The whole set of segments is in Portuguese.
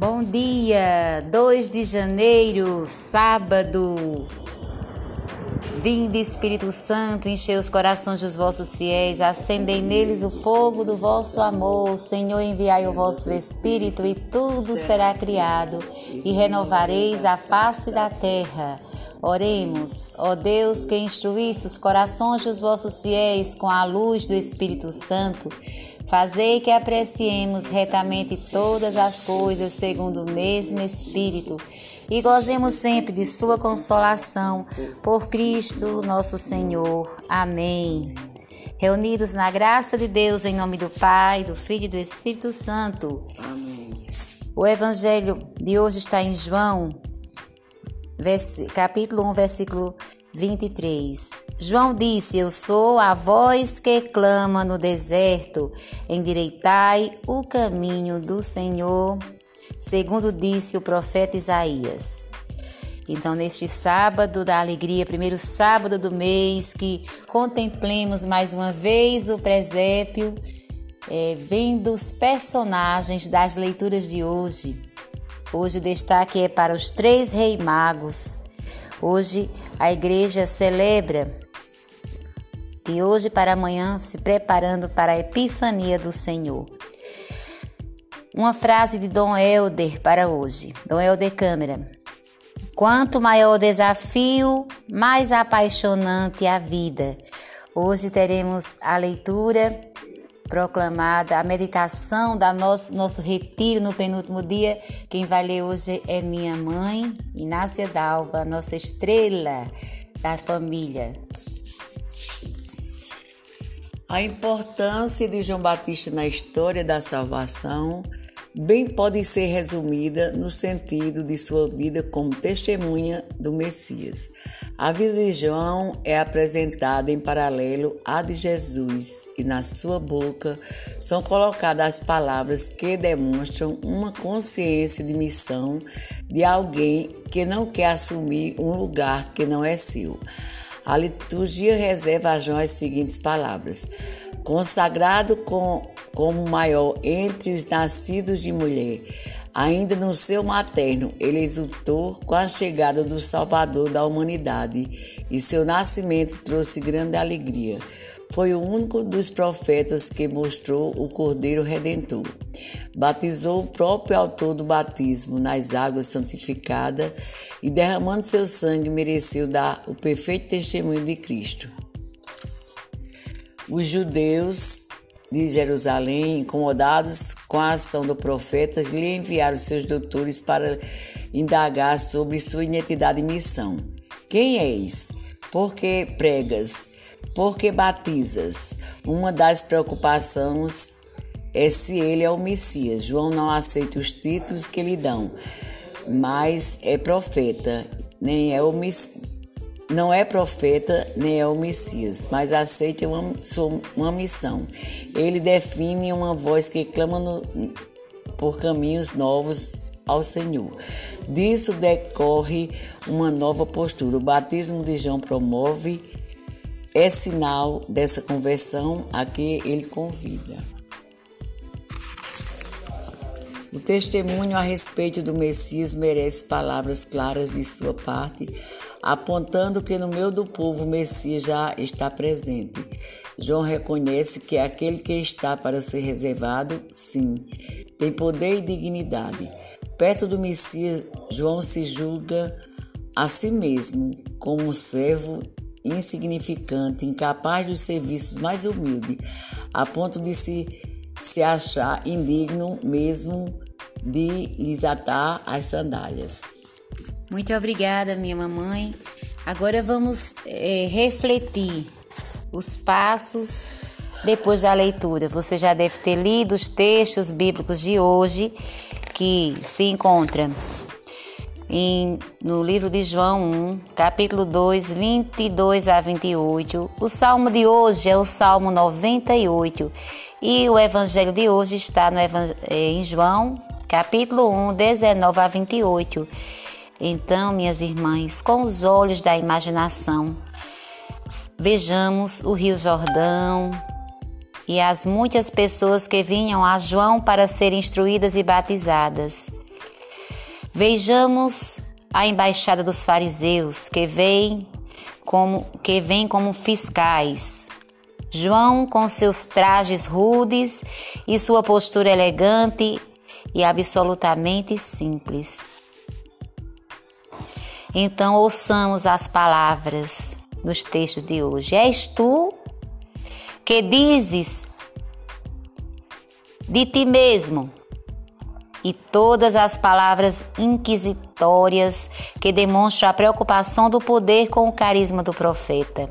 Bom dia, 2 de janeiro, sábado. Vinde, Espírito Santo, enchei os corações dos vossos fiéis, acendei neles o fogo do vosso amor. Senhor, enviai o vosso Espírito e tudo será criado, e renovareis a face da terra. Oremos, ó Deus, que instruísse os corações dos vossos fiéis com a luz do Espírito Santo. Fazei que apreciemos retamente todas as coisas segundo o mesmo Espírito e gozemos sempre de Sua consolação por Cristo nosso Senhor. Amém. Reunidos na graça de Deus, em nome do Pai, do Filho e do Espírito Santo. Amém. O Evangelho de hoje está em João capítulo 1, versículo 23. João disse: Eu sou a voz que clama no deserto, endireitai o caminho do Senhor, segundo disse o profeta Isaías. Então, neste sábado da alegria, primeiro sábado do mês, que contemplemos mais uma vez o presépio, é, vendo os personagens das leituras de hoje Hoje o destaque é para os três reis magos. Hoje a igreja celebra de hoje para amanhã, se preparando para a epifania do Senhor. Uma frase de Dom Helder para hoje. Dom Helder Câmara. Quanto maior o desafio, mais apaixonante a vida. Hoje teremos a leitura proclamada a meditação da nosso, nosso retiro no penúltimo dia. Quem vai ler hoje é minha mãe, Inácia Dalva, nossa estrela da família. A importância de João Batista na história da salvação bem pode ser resumida no sentido de sua vida como testemunha do Messias. A vida de João é apresentada em paralelo à de Jesus e na sua boca são colocadas as palavras que demonstram uma consciência de missão de alguém que não quer assumir um lugar que não é seu. A liturgia reserva a João as seguintes palavras: consagrado com, como maior entre os nascidos de mulher. Ainda no seu materno, ele exultou com a chegada do Salvador da humanidade e seu nascimento trouxe grande alegria. Foi o único dos profetas que mostrou o Cordeiro Redentor. Batizou o próprio autor do batismo nas águas santificadas e, derramando seu sangue, mereceu dar o perfeito testemunho de Cristo. Os judeus de Jerusalém, incomodados com a ação do profeta, lhe enviaram seus doutores para indagar sobre sua identidade e missão. Quem és? Por que pregas? Por que batizas? Uma das preocupações é se ele é o Messias. João não aceita os títulos que lhe dão, mas é profeta, nem é o Messias não é profeta nem é o Messias, mas aceita uma, uma missão. Ele define uma voz que clama no, por caminhos novos ao Senhor. Disso decorre uma nova postura. O batismo de João promove, é sinal dessa conversão a que ele convida. O testemunho a respeito do Messias merece palavras claras de sua parte apontando que no meio do povo o Messias já está presente. João reconhece que aquele que está para ser reservado, sim, tem poder e dignidade. Perto do Messias, João se julga a si mesmo como um servo insignificante, incapaz dos serviços mais humildes, a ponto de se, se achar indigno mesmo de lhes atar as sandálias. Muito obrigada, minha mamãe. Agora vamos é, refletir os passos depois da leitura. Você já deve ter lido os textos bíblicos de hoje, que se encontra em, no livro de João 1, capítulo 2, 22 a 28. O salmo de hoje é o salmo 98 e o evangelho de hoje está no, é, em João, capítulo 1, 19 a 28. Então, minhas irmãs, com os olhos da imaginação, vejamos o Rio Jordão e as muitas pessoas que vinham a João para serem instruídas e batizadas. Vejamos a embaixada dos fariseus que vem como que vem como fiscais. João com seus trajes rudes e sua postura elegante e absolutamente simples. Então ouçamos as palavras nos textos de hoje. És tu que dizes de ti mesmo e todas as palavras inquisitórias que demonstram a preocupação do poder com o carisma do profeta.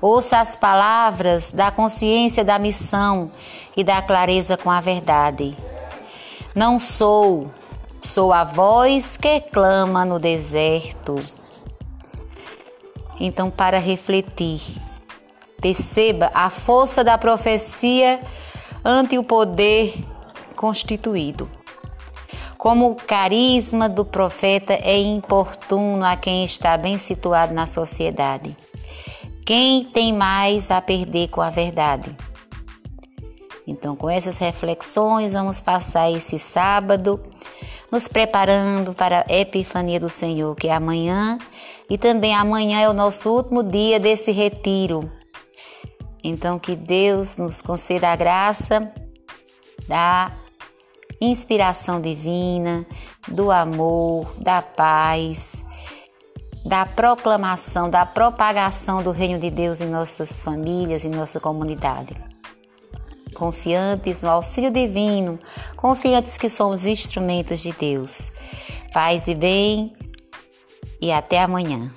Ouça as palavras da consciência da missão e da clareza com a verdade. Não sou, sou a voz que clama no deserto. Então, para refletir, perceba a força da profecia ante o poder constituído. Como o carisma do profeta é importuno a quem está bem situado na sociedade. Quem tem mais a perder com a verdade? Então, com essas reflexões, vamos passar esse sábado nos preparando para a Epifania do Senhor, que é amanhã, e também amanhã é o nosso último dia desse retiro. Então, que Deus nos conceda a graça da inspiração divina, do amor, da paz, da proclamação, da propagação do reino de Deus em nossas famílias, em nossa comunidade. Confiantes no auxílio divino, confiantes que somos instrumentos de Deus. Paz e bem, e até amanhã.